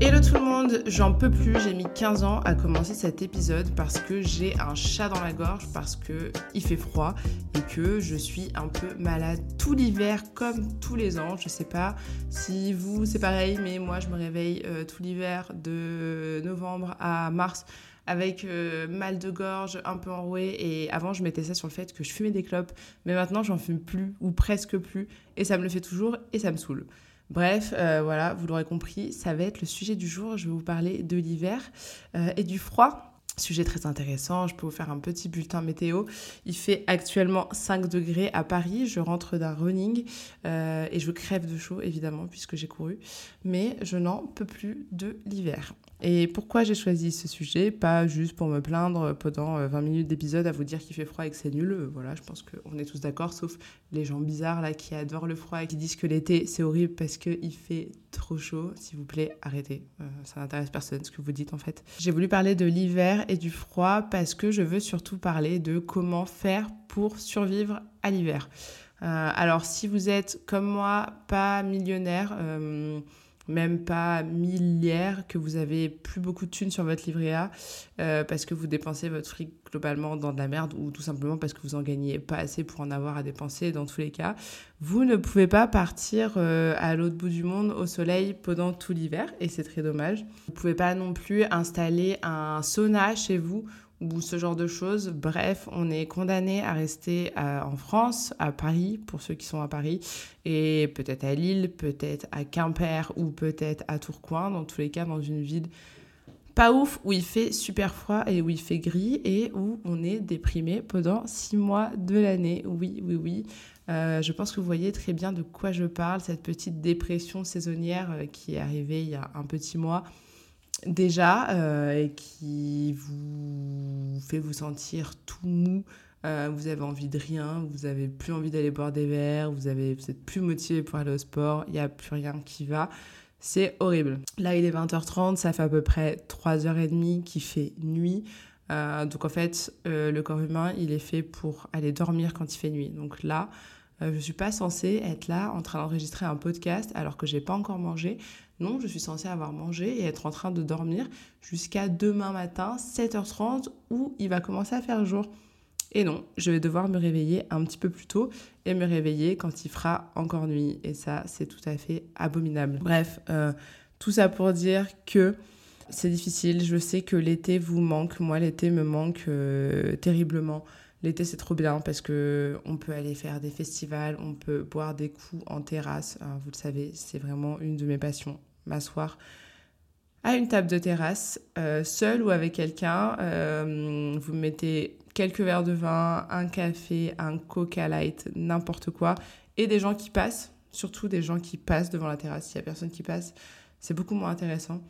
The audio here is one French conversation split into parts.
Hello tout le monde, j'en peux plus, j'ai mis 15 ans à commencer cet épisode parce que j'ai un chat dans la gorge, parce que il fait froid et que je suis un peu malade tout l'hiver comme tous les ans. Je sais pas si vous c'est pareil, mais moi je me réveille euh, tout l'hiver de novembre à mars avec euh, mal de gorge, un peu enroué. Et avant, je mettais ça sur le fait que je fumais des clopes. Mais maintenant, j'en fume plus ou presque plus. Et ça me le fait toujours et ça me saoule. Bref, euh, voilà, vous l'aurez compris, ça va être le sujet du jour. Je vais vous parler de l'hiver euh, et du froid. Sujet très intéressant, je peux vous faire un petit bulletin météo. Il fait actuellement 5 degrés à Paris, je rentre d'un running euh, et je crève de chaud évidemment puisque j'ai couru, mais je n'en peux plus de l'hiver. Et pourquoi j'ai choisi ce sujet? Pas juste pour me plaindre pendant 20 minutes d'épisode à vous dire qu'il fait froid et que c'est nul. Voilà, je pense qu'on est tous d'accord, sauf les gens bizarres là qui adorent le froid et qui disent que l'été c'est horrible parce qu'il fait trop chaud. S'il vous plaît, arrêtez. Euh, ça n'intéresse personne ce que vous dites en fait. J'ai voulu parler de l'hiver et du froid parce que je veux surtout parler de comment faire pour survivre à l'hiver. Euh, alors si vous êtes comme moi pas millionnaire, euh, même pas milliards, que vous avez plus beaucoup de thunes sur votre livret A euh, parce que vous dépensez votre fric globalement dans de la merde ou tout simplement parce que vous en gagnez pas assez pour en avoir à dépenser dans tous les cas, vous ne pouvez pas partir euh, à l'autre bout du monde au soleil pendant tout l'hiver et c'est très dommage. Vous pouvez pas non plus installer un sauna chez vous ou ce genre de choses. Bref, on est condamné à rester en France, à Paris, pour ceux qui sont à Paris, et peut-être à Lille, peut-être à Quimper ou peut-être à Tourcoing, dans tous les cas dans une ville pas ouf, où il fait super froid et où il fait gris et où on est déprimé pendant six mois de l'année. Oui, oui, oui. Euh, je pense que vous voyez très bien de quoi je parle, cette petite dépression saisonnière euh, qui est arrivée il y a un petit mois déjà euh, et qui vous fait vous sentir tout mou. Euh, vous avez envie de rien, vous avez plus envie d'aller boire des verres, vous, avez, plus motivé pour aller au sport, il n'y a plus rien qui va. C'est horrible. Là, il est 20h30, ça fait à peu près 3h30 qu'il fait nuit. Euh, donc en fait, le corps humain, il est fait pour aller dormir quand il fait nuit. Donc là, je ne suis pas censée être là en train d'enregistrer un podcast alors que j'ai pas encore mangé. Non, je suis censée avoir mangé et être en train de dormir jusqu'à demain matin, 7h30, où il va commencer à faire jour. Et non, je vais devoir me réveiller un petit peu plus tôt et me réveiller quand il fera encore nuit. Et ça, c'est tout à fait abominable. Bref, euh, tout ça pour dire que c'est difficile. Je sais que l'été vous manque. Moi, l'été me manque euh, terriblement. L'été, c'est trop bien parce que on peut aller faire des festivals, on peut boire des coups en terrasse. Hein, vous le savez, c'est vraiment une de mes passions m'asseoir à une table de terrasse, euh, seul ou avec quelqu'un. Euh, vous mettez quelques verres de vin, un café, un coca light, n'importe quoi, et des gens qui passent, surtout des gens qui passent devant la terrasse. S'il n'y a personne qui passe, c'est beaucoup moins intéressant.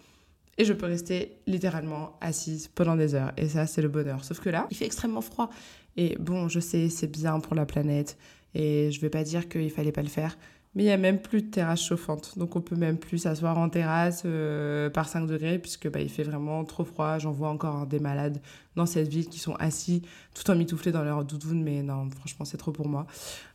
Et je peux rester littéralement assise pendant des heures. Et ça, c'est le bonheur. Sauf que là, il fait extrêmement froid. Et bon, je sais, c'est bien pour la planète. Et je vais pas dire qu'il fallait pas le faire. Mais il n'y a même plus de terrasse chauffante. Donc on peut même plus s'asseoir en terrasse euh, par 5 degrés puisque bah, il fait vraiment trop froid. J'en vois encore des malades dans cette ville qui sont assis tout en mitouflés dans leur doudoune. Mais non, franchement, c'est trop pour moi.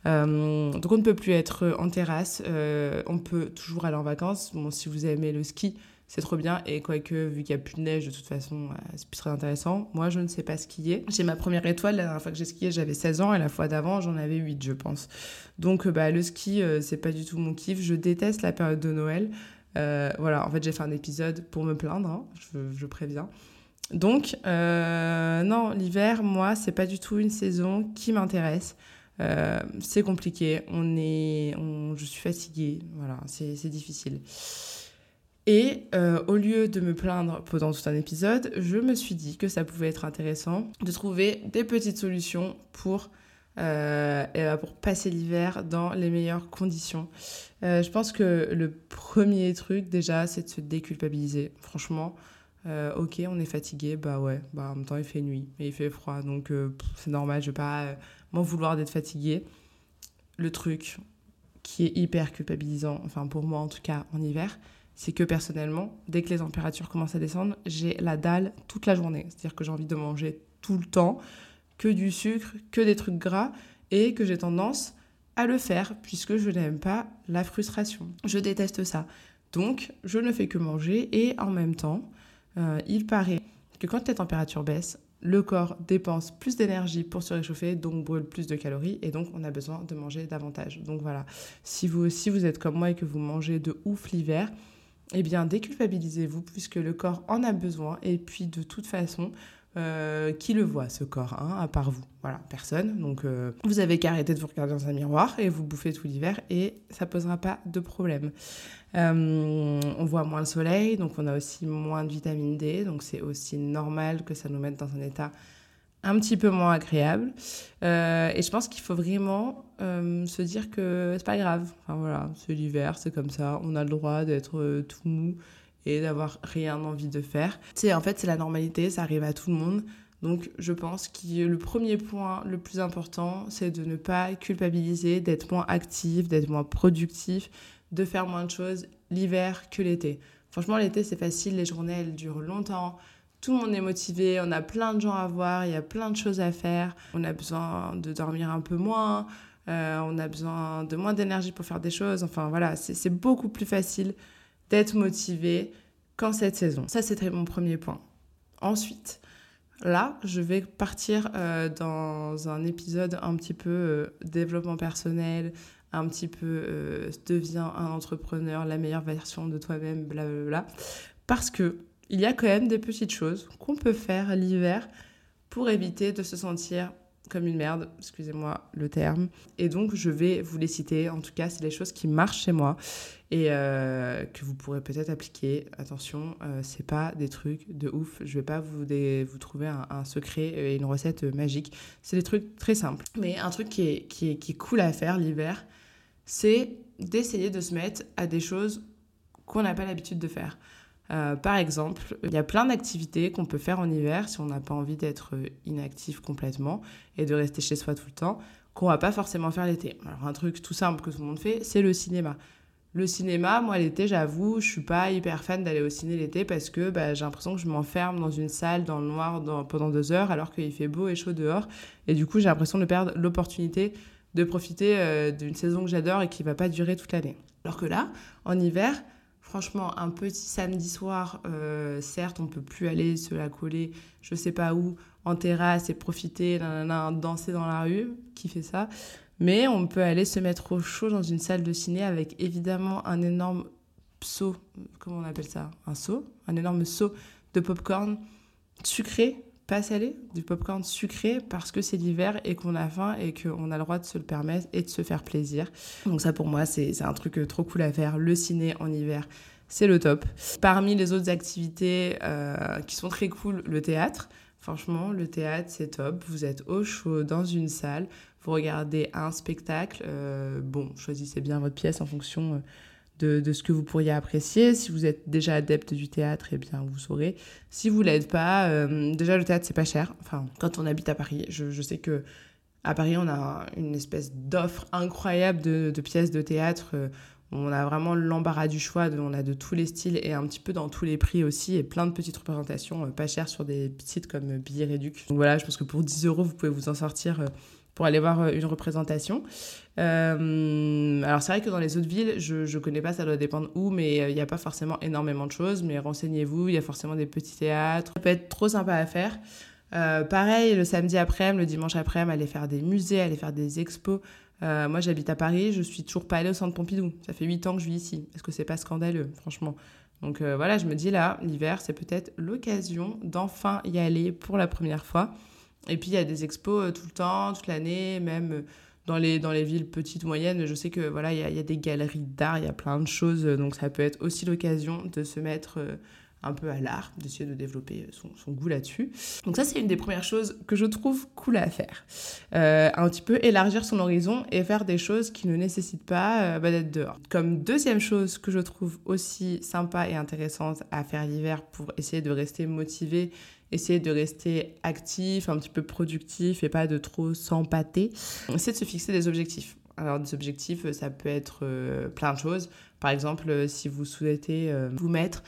Euh, donc on ne peut plus être en terrasse. Euh, on peut toujours aller en vacances. Bon, si vous aimez le ski, c'est trop bien. Et quoique, vu qu'il n'y a plus de neige, de toute façon, euh, c'est plus très intéressant. Moi, je ne sais pas skier. J'ai ma première étoile, la dernière fois que j'ai skié, j'avais 16 ans, et la fois d'avant, j'en avais 8, je pense. Donc, euh, bah, le ski, euh, c'est pas du tout mon kiff. Je déteste la période de Noël. voilà, en fait, j'ai fait un épisode pour me plaindre, hein, je, préviens. Donc, non, l'hiver, moi, c'est pas du tout une saison qui m'intéresse. c'est compliqué, on est, je suis fatiguée, voilà, c'est difficile. Et euh, au lieu de me plaindre pendant tout un épisode, je me suis dit que ça pouvait être intéressant de trouver des petites solutions pour, euh, ben, pour passer l'hiver dans les meilleures conditions. Euh, je pense que le premier truc déjà, c'est de se déculpabiliser. Franchement, ok, on est fatigué, bah ouais, bah en même temps il fait nuit et il fait froid, donc c'est normal, je vais pas m'en vouloir d'être fatigué. Le truc qui est hyper culpabilisant, enfin pour moi en tout cas en hiver, c'est que personnellement, dès que les températures commencent à descendre, j'ai la dalle toute la journée. C'est-à-dire que j'ai envie de manger tout le temps, que du sucre, que des trucs gras, et que j'ai tendance à le faire puisque je n'aime pas la frustration. Je déteste ça. Donc, je ne fais que manger et en même temps, euh, il paraît que quand les températures baissent, le corps dépense plus d'énergie pour se réchauffer, donc brûle plus de calories, et donc on a besoin de manger davantage. Donc voilà, si vous, si vous êtes comme moi et que vous mangez de ouf l'hiver, eh bien déculpabilisez-vous puisque le corps en a besoin et puis de toute façon, euh, qui le voit ce corps, hein, à part vous? Voilà, personne. Donc euh, vous avez qu'à arrêter de vous regarder dans un miroir et vous bouffez tout l'hiver et ça posera pas de problème. Euh, on voit moins le soleil, donc on a aussi moins de vitamine D, donc c'est aussi normal que ça nous mette dans un état un petit peu moins agréable. Euh, et je pense qu'il faut vraiment euh, se dire que c'est pas grave. Enfin voilà, c'est l'hiver, c'est comme ça. On a le droit d'être euh, tout mou et d'avoir rien envie de faire. Tu sais, en fait, c'est la normalité, ça arrive à tout le monde. Donc, je pense que le premier point le plus important, c'est de ne pas culpabiliser, d'être moins actif, d'être moins productif, de faire moins de choses l'hiver que l'été. Franchement, l'été, c'est facile, les journées, elles durent longtemps tout le monde est motivé, on a plein de gens à voir, il y a plein de choses à faire, on a besoin de dormir un peu moins, euh, on a besoin de moins d'énergie pour faire des choses. Enfin voilà, c'est beaucoup plus facile d'être motivé qu'en cette saison. Ça, c'était mon premier point. Ensuite, là, je vais partir euh, dans un épisode un petit peu euh, développement personnel, un petit peu deviens un entrepreneur, la meilleure version de toi-même, blablabla. Parce que il y a quand même des petites choses qu'on peut faire l'hiver pour éviter de se sentir comme une merde, excusez-moi le terme. Et donc, je vais vous les citer. En tout cas, c'est les choses qui marchent chez moi et euh, que vous pourrez peut-être appliquer. Attention, euh, c'est pas des trucs de ouf. Je vais pas vous, vous trouver un, secret et une recette magique. C'est des trucs très simples. Mais un truc qui est, qui est, qui est cool à faire l'hiver, c'est d'essayer de se mettre à des choses qu'on n'a pas l'habitude de faire. Euh, par exemple, il y a plein d'activités qu'on peut faire en hiver si on n'a pas envie d'être inactif complètement et de rester chez soi tout le temps, qu'on va pas forcément faire l'été. Alors un truc tout simple que tout le monde fait, c'est le cinéma. Le cinéma, moi l'été, j'avoue, je suis pas hyper fan d'aller au ciné l'été parce que bah, j'ai l'impression que je m'enferme dans une salle dans le noir pendant deux heures alors qu'il fait beau et chaud dehors. Et du coup, j'ai l'impression de perdre l'opportunité de profiter euh, d'une saison que j'adore et qui va pas durer toute l'année. Alors que là, en hiver, franchement, un petit samedi soir, euh, certes, on peut plus aller se la coller, je sais pas où, en terrasse et profiter, danser dans la rue, qui fait ça. Mais on peut aller se mettre au chaud dans une salle de ciné avec évidemment un énorme seau, comment on appelle ça? Un seau? Un énorme seau de popcorn sucré pas salé, du popcorn sucré parce que c'est l'hiver et qu'on a faim et qu'on a le droit de se le permettre et de se faire plaisir. Donc ça pour moi c'est un truc euh, trop cool à faire. Le ciné en hiver, c'est le top. Parmi les autres activités euh, qui sont très cool, le théâtre. Franchement, le théâtre, c'est top. Vous êtes au chaud dans une salle, vous regardez un spectacle. Euh, bon, choisissez bien votre pièce en fonction de, ce que vous pourriez apprécier. Si vous êtes déjà adepte du théâtre, eh bien, vous saurez. Si vous l'êtes pas, euh, déjà le théâtre, c'est pas cher. Enfin, quand on habite à Paris, je, sais que à Paris, on a une espèce d'offre incroyable de, pièces de théâtre. Euh, on a vraiment l'embarras du choix, on a de tous les styles et un petit peu dans tous les prix aussi, et plein de petites représentations euh, pas chères sur des sites comme Billet Réduc. Donc voilà, je pense que pour 10 euros, vous pouvez vous en sortir pour aller voir une représentation. Euh, alors c'est vrai que dans les autres villes, je ne connais pas, ça doit dépendre où, mais euh, il n'y a pas forcément énormément de choses. Mais renseignez-vous, il y a forcément des petits théâtres. Ça peut être trop sympa à faire. Euh, pareil, le samedi après-midi, le dimanche après-midi, aller faire des musées, aller faire des expos. moi, j'habite à Paris, je suis toujours pas allée au centre Pompidou. Ça fait 8 ans que je vis ici. Est-ce que c'est pas scandaleux, franchement? Donc voilà, je me dis là, l'hiver, c'est peut-être l'occasion d'enfin y aller pour la première fois. Et puis, il y a des expos tout le temps, toute l'année, même dans les, dans les villes petites, moyennes, je sais que voilà, il y a, des galeries d'art, il y a plein de choses, donc ça peut être aussi l'occasion de se mettre euh, un peu à l'art, d'essayer de développer son, goût là-dessus. Donc ça, c'est une des premières choses que je trouve cool à faire. Euh, un petit peu élargir son horizon et faire des choses qui ne nécessitent pas euh, bah, d'être dehors. Comme deuxième chose que je trouve aussi sympa et intéressante à faire l'hiver pour essayer de rester motivé essayer de rester actif, un petit peu productif et pas de trop s'empâter, c'est de se fixer des objectifs. Alors des objectifs, ça peut être euh, plein de choses. Par exemple, euh, si vous souhaitez euh, vous mettre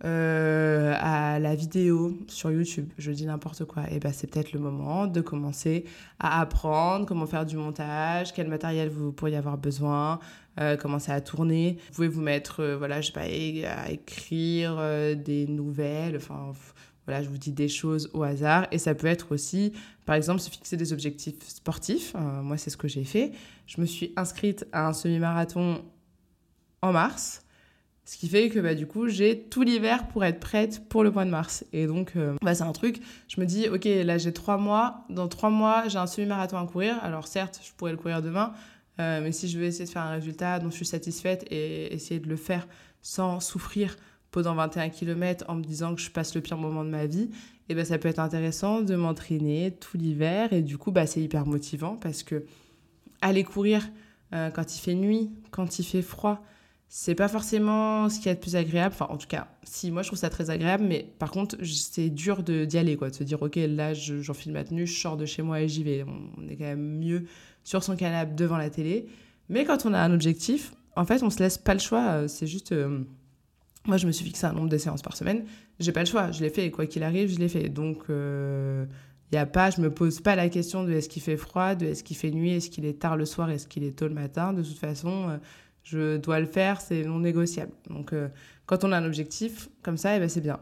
à la vidéo sur YouTube, je dis n'importe quoi, et ben c'est peut-être le moment de commencer à apprendre comment faire du montage, quel matériel vous pourriez avoir besoin, commencer à tourner. Vous pouvez vous mettre, voilà, je sais pas, à écrire des nouvelles, enfin voilà, je vous dis des choses au hasard. Et ça peut être aussi, par exemple, se fixer des objectifs sportifs. Euh, moi, c'est ce que j'ai fait. Je me suis inscrite à un semi-marathon en mars. Ce qui fait que bah, du coup, j'ai tout l'hiver pour être prête pour le mois de mars. Et donc, euh, bah, c'est un truc, je me dis, ok, là j'ai trois mois. Dans trois mois, j'ai un semi-marathon à courir. Alors certes, je pourrais le courir demain. Euh, mais si je veux essayer de faire un résultat dont je suis satisfaite et essayer de le faire sans souffrir pendant 21 km en me disant que je passe le pire moment de ma vie, et eh ben ça peut être intéressant de m'entraîner tout l'hiver et du coup bah c'est hyper motivant parce que aller courir euh, quand il fait nuit, quand il fait froid, c'est pas forcément ce qui est le plus agréable. Enfin, en tout cas, si, moi je trouve ça très agréable, mais par contre, c'est dur d'y aller, quoi. De se dire, ok, là j'enfile ma tenue, je sors de chez moi et j'y vais. On est quand même mieux sur son canapé devant la télé. Mais quand on a un objectif, en fait, on se laisse pas le choix. Euh, c'est juste. Euh, moi, je me suis fixé un nombre de séances par semaine. J'ai pas le choix, je l'ai fait. Et quoi qu'il arrive, je l'ai fait. Donc, il euh, y a pas, je me pose pas la question de est-ce qu'il fait froid, de est-ce qu'il fait nuit, est-ce qu'il est tard le soir, est-ce qu'il est tôt le matin. De toute façon, euh, je dois le faire, c'est non négociable. Donc, euh, quand on a un objectif comme ça, eh ben, c'est bien.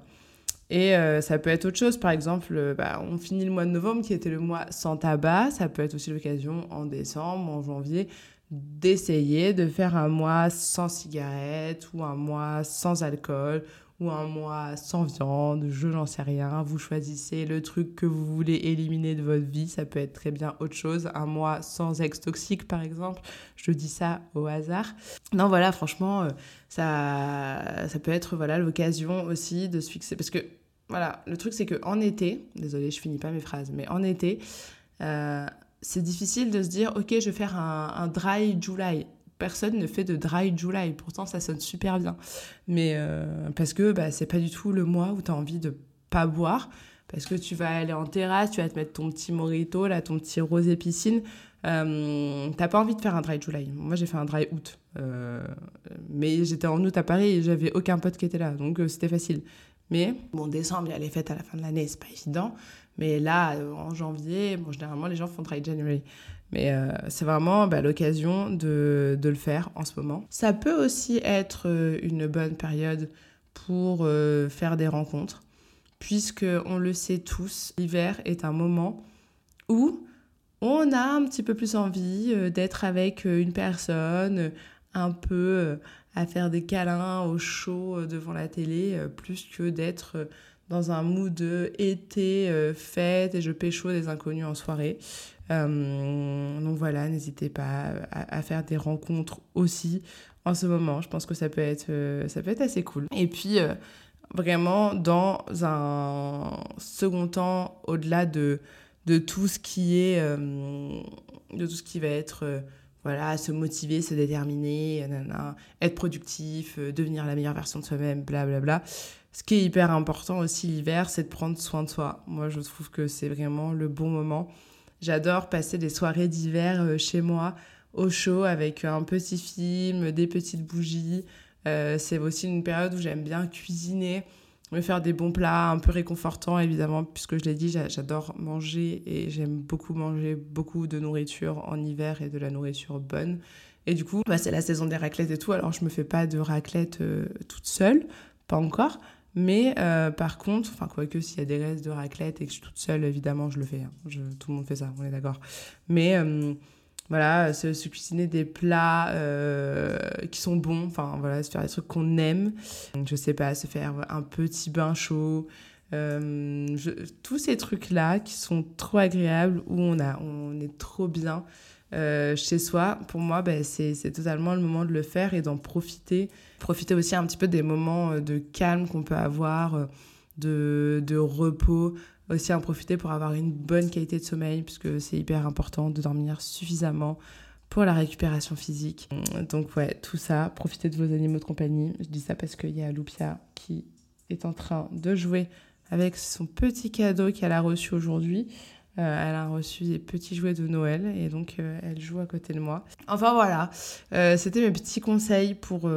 Et ça peut être autre chose, par exemple, bah, on finit le mois de novembre qui était le mois sans tabac, ça peut être aussi l'occasion en décembre, en janvier, d'essayer de faire un mois sans cigarette ou un mois sans alcool ou un mois sans viande, je n'en sais rien. Vous choisissez le truc que vous voulez éliminer de votre vie. Ça peut être très bien autre chose. Un mois sans ex toxique, par exemple. Je dis ça au hasard. Non, voilà, franchement, euh, ça, ça peut être voilà l'occasion aussi de se fixer. Parce que, voilà, le truc, c'est que en été, désolé, je finis pas mes phrases, mais en été, euh, c'est difficile de se dire, ok, je vais faire un, dry July. Personne ne fait de dry July. Pourtant, ça sonne super bien. Mais euh, parce que bah, c'est pas du tout le mois où tu as envie de pas boire. Parce que tu vas aller en terrasse, tu vas te mettre ton petit morito, là, ton petit rosé piscine. Euh, t'as pas envie de faire un dry July. Moi, j'ai fait un dry août. Euh, mais j'étais en août à Paris et j'avais aucun pote qui était là. Donc, euh, c'était facile. Mais bon, décembre, il y a les fêtes à la fin de l'année, c'est pas évident. Mais là, euh, en janvier, bon, généralement, les gens font Dry January. Mais euh, c'est vraiment bah, l'occasion de, le faire en ce moment. Ça peut aussi être euh, une bonne période pour faire des rencontres, puisque on le sait tous, l'hiver est un moment où on a un petit peu plus envie d'être avec une personne, un peu à faire des câlins au chaud devant la télé, plus que d'être dans un mood été, euh, fête, et je pécho des inconnus en soirée. Euh, donc voilà, n'hésitez pas à, faire des rencontres aussi en ce moment. Je pense que ça peut être, euh, ça peut assez cool. Et puis, vraiment, dans un second temps, au-delà de, de tout ce qui est, de tout ce qui va être voilà, se motiver, se déterminer, être productif, devenir la meilleure version de soi-même, blablabla. Ce qui est hyper important aussi l'hiver, c'est de prendre soin de soi. Moi, je trouve que c'est vraiment le bon moment. J'adore passer des soirées d'hiver chez moi, au chaud, avec un petit film, des petites bougies. c'est aussi une période où j'aime bien cuisiner me faire des bons plats un peu réconfortants, évidemment, puisque je l'ai dit, j'adore manger et j'aime beaucoup manger beaucoup de nourriture en hiver et de la nourriture bonne. Et du coup, bah, c'est la saison des raclettes et tout, alors je me fais pas de raclette euh, toute seule, pas encore. Mais euh, par contre, enfin, quoique s'il y a des restes de raclette et que je suis toute seule, évidemment, je le fais. Hein. Je, tout le monde fait ça, on est d'accord. Mais. Euh, voilà, se, cuisiner des plats euh, qui sont bons, enfin voilà, se faire des trucs qu'on aime. Je sais pas, se faire un petit bain chaud, euh, tous ces trucs-là qui sont trop agréables, où on, a, on est trop bien euh, chez soi, pour moi, ben, c'est totalement le moment de le faire et d'en profiter. Profiter aussi un petit peu des moments de calme qu'on peut avoir, de, de repos aussi en profiter pour avoir une bonne qualité de sommeil, puisque c'est hyper important de dormir suffisamment pour la récupération physique. Donc ouais, tout ça, profitez de vos animaux de compagnie. Je dis ça parce qu'il y a Lupia qui est en train de jouer avec son petit cadeau qu'elle a reçu aujourd'hui. Euh, elle a reçu des petits jouets de Noël et donc euh, elle joue à côté de moi. Enfin voilà, euh, c'était mes petits conseils pour,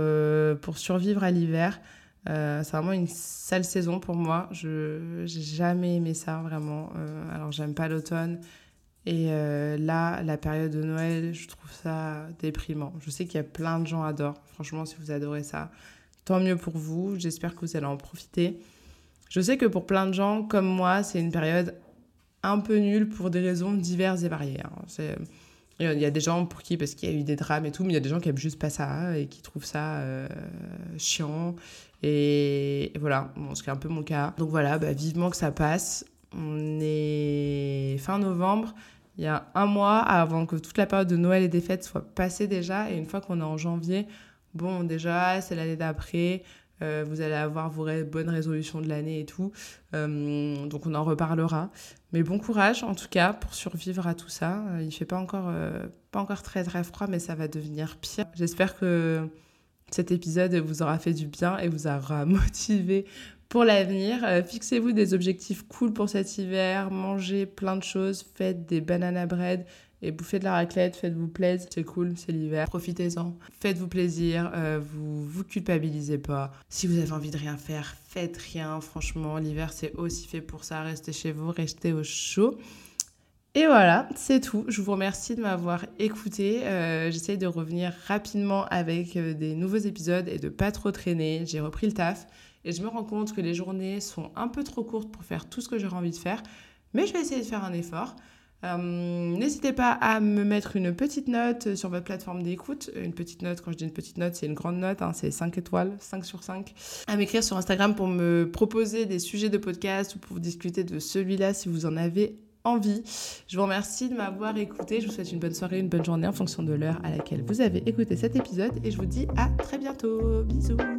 pour survivre à l'hiver. Euh, c'est vraiment une sale saison pour moi. Je n'ai jamais aimé ça, vraiment. Euh, alors, j'aime pas l'automne. Et euh, là, la période de Noël, je trouve ça déprimant. Je sais qu'il y a plein de gens adorent. Franchement, si vous adorez ça, tant mieux pour vous. J'espère que vous allez en profiter. Je sais que pour plein de gens comme moi, c'est une période un peu nulle pour des raisons diverses et variées. Hein. Il y a des gens pour qui, parce qu'il y a eu des drames et tout, mais il y a des gens qui aiment juste pas ça et qui trouvent ça chiant et voilà, bon, ce qui est un peu mon cas. Donc voilà, bah, vivement que ça passe. On est fin novembre. Il y a un mois avant que toute la période de Noël et des fêtes soit passée déjà. Et une fois qu'on est en janvier, bon, déjà, c'est l'année d'après. Euh, vous allez avoir vos bonnes résolutions de l'année et tout. Euh, donc on en reparlera. Mais bon courage en tout cas pour survivre à tout ça. Euh, il fait pas encore, pas encore très très froid, mais ça va devenir pire. J'espère que cet épisode vous aura fait du bien et vous aura motivé pour l'avenir. Euh, fixez-vous des objectifs cool pour cet hiver, mangez plein de choses, faites des banana bread et bouffez de la raclette, faites-vous plaisir, c'est cool, c'est l'hiver, profitez-en, faites-vous plaisir, euh, vous vous culpabilisez pas. Si vous avez envie de rien faire, faites rien, franchement, l'hiver c'est aussi fait pour ça, restez chez vous, restez au chaud. Et voilà, c'est tout. Je vous remercie de m'avoir écouté. Euh, J'essaye de revenir rapidement avec euh, des nouveaux épisodes et de pas trop traîner. J'ai repris le taf et je me rends compte que les journées sont un peu trop courtes pour faire tout ce que j'aurais envie de faire. Mais je vais essayer de faire un effort. Euh, n'hésitez pas à me mettre une petite note sur votre plateforme d'écoute. Une petite note, quand je dis une petite note, c'est une grande note, hein, c'est 5 étoiles, 5 sur 5. À m'écrire sur Instagram pour me proposer des sujets de podcast ou pour discuter de celui-là si vous en avez envie. Je vous remercie de m'avoir écouté. Je vous souhaite une bonne soirée, une bonne journée en fonction de l'heure à laquelle vous avez écouté cet épisode et je vous dis à très bientôt. Bisous.